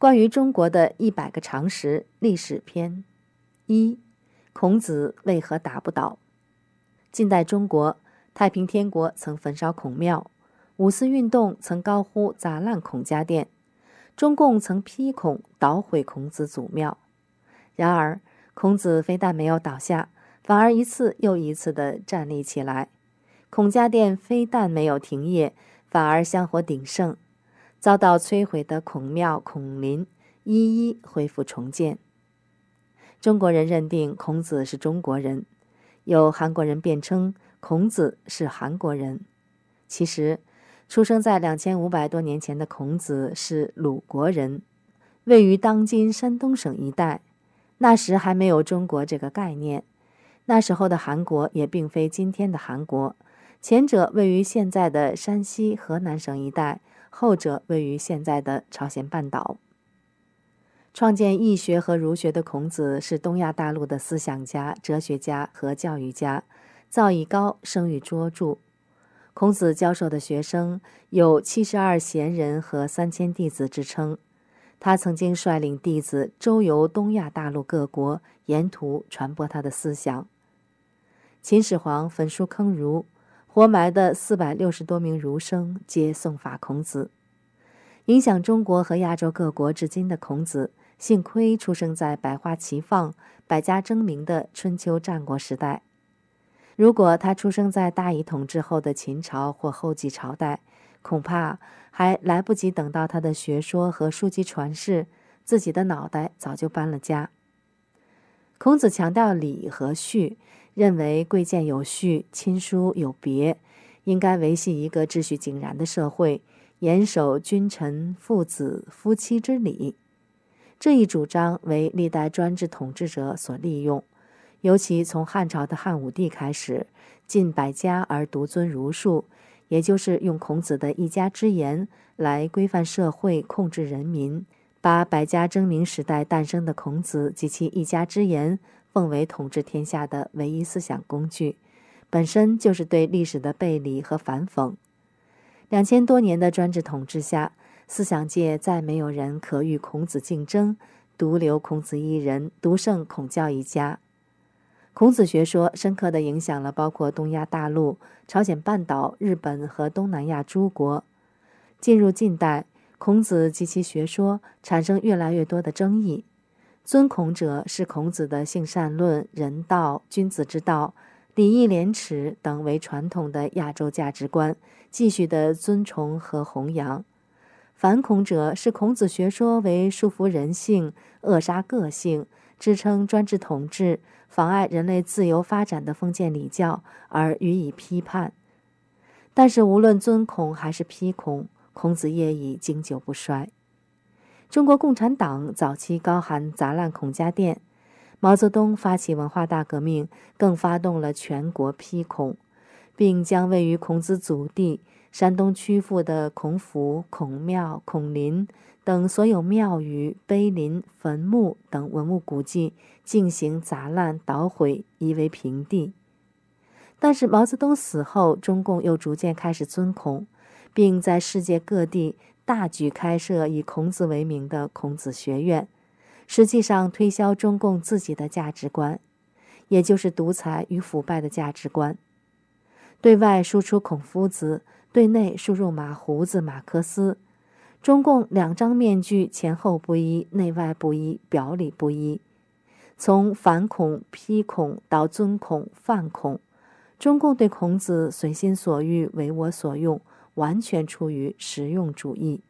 关于中国的一百个常识历史篇：一、孔子为何打不倒？近代中国，太平天国曾焚烧孔庙，五四运动曾高呼砸烂孔家店，中共曾批孔捣毁孔子祖庙。然而，孔子非但没有倒下，反而一次又一次地站立起来。孔家店非但没有停业，反而香火鼎盛。遭到摧毁的孔庙、孔林一一恢复重建。中国人认定孔子是中国人，有韩国人辩称孔子是韩国人。其实，出生在两千五百多年前的孔子是鲁国人，位于当今山东省一带。那时还没有中国这个概念。那时候的韩国也并非今天的韩国，前者位于现在的山西、河南省一带，后者位于现在的朝鲜半岛。创建易学和儒学的孔子是东亚大陆的思想家、哲学家和教育家，造诣高，声誉卓著。孔子教授的学生有七十二贤人和三千弟子之称。他曾经率领弟子周游东亚大陆各国，沿途传播他的思想。秦始皇焚书坑儒，活埋的四百六十多名儒生皆诵法孔子。影响中国和亚洲各国至今的孔子，幸亏出生在百花齐放、百家争鸣的春秋战国时代。如果他出生在大一统治后的秦朝或后继朝代，恐怕还来不及等到他的学说和书籍传世，自己的脑袋早就搬了家。孔子强调礼和序，认为贵贱有序，亲疏有别，应该维系一个秩序井然的社会，严守君臣、父子、夫妻之礼。这一主张为历代专制统治者所利用，尤其从汉朝的汉武帝开始，近百家而独尊儒术。也就是用孔子的一家之言来规范社会、控制人民，把百家争鸣时代诞生的孔子及其一家之言奉为统治天下的唯一思想工具，本身就是对历史的背离和反讽。两千多年的专制统治下，思想界再没有人可与孔子竞争，独留孔子一人，独胜孔教一家。孔子学说深刻地影响了包括东亚大陆、朝鲜半岛、日本和东南亚诸国。进入近代，孔子及其学说产生越来越多的争议。尊孔者是孔子的性善论、人道、君子之道、礼义廉耻等为传统的亚洲价值观，继续的尊崇和弘扬；反孔者视孔子学说为束缚人性、扼杀个性。支撑专制统治、妨碍人类自由发展的封建礼教而予以批判，但是无论尊孔还是批孔，孔子业已经久不衰。中国共产党早期高喊砸烂孔家店，毛泽东发起文化大革命，更发动了全国批孔，并将位于孔子祖地山东曲阜的孔府、孔庙、孔林。等所有庙宇、碑林、坟墓等文物古迹进行砸烂、捣毁，夷为平地。但是毛泽东死后，中共又逐渐开始尊孔，并在世界各地大举开设以孔子为名的孔子学院，实际上推销中共自己的价值观，也就是独裁与腐败的价值观。对外输出孔夫子，对内输入马胡子、马克思。中共两张面具前后不一，内外不一，表里不一。从反孔、批孔到尊孔、犯孔，中共对孔子随心所欲、为我所用，完全出于实用主义。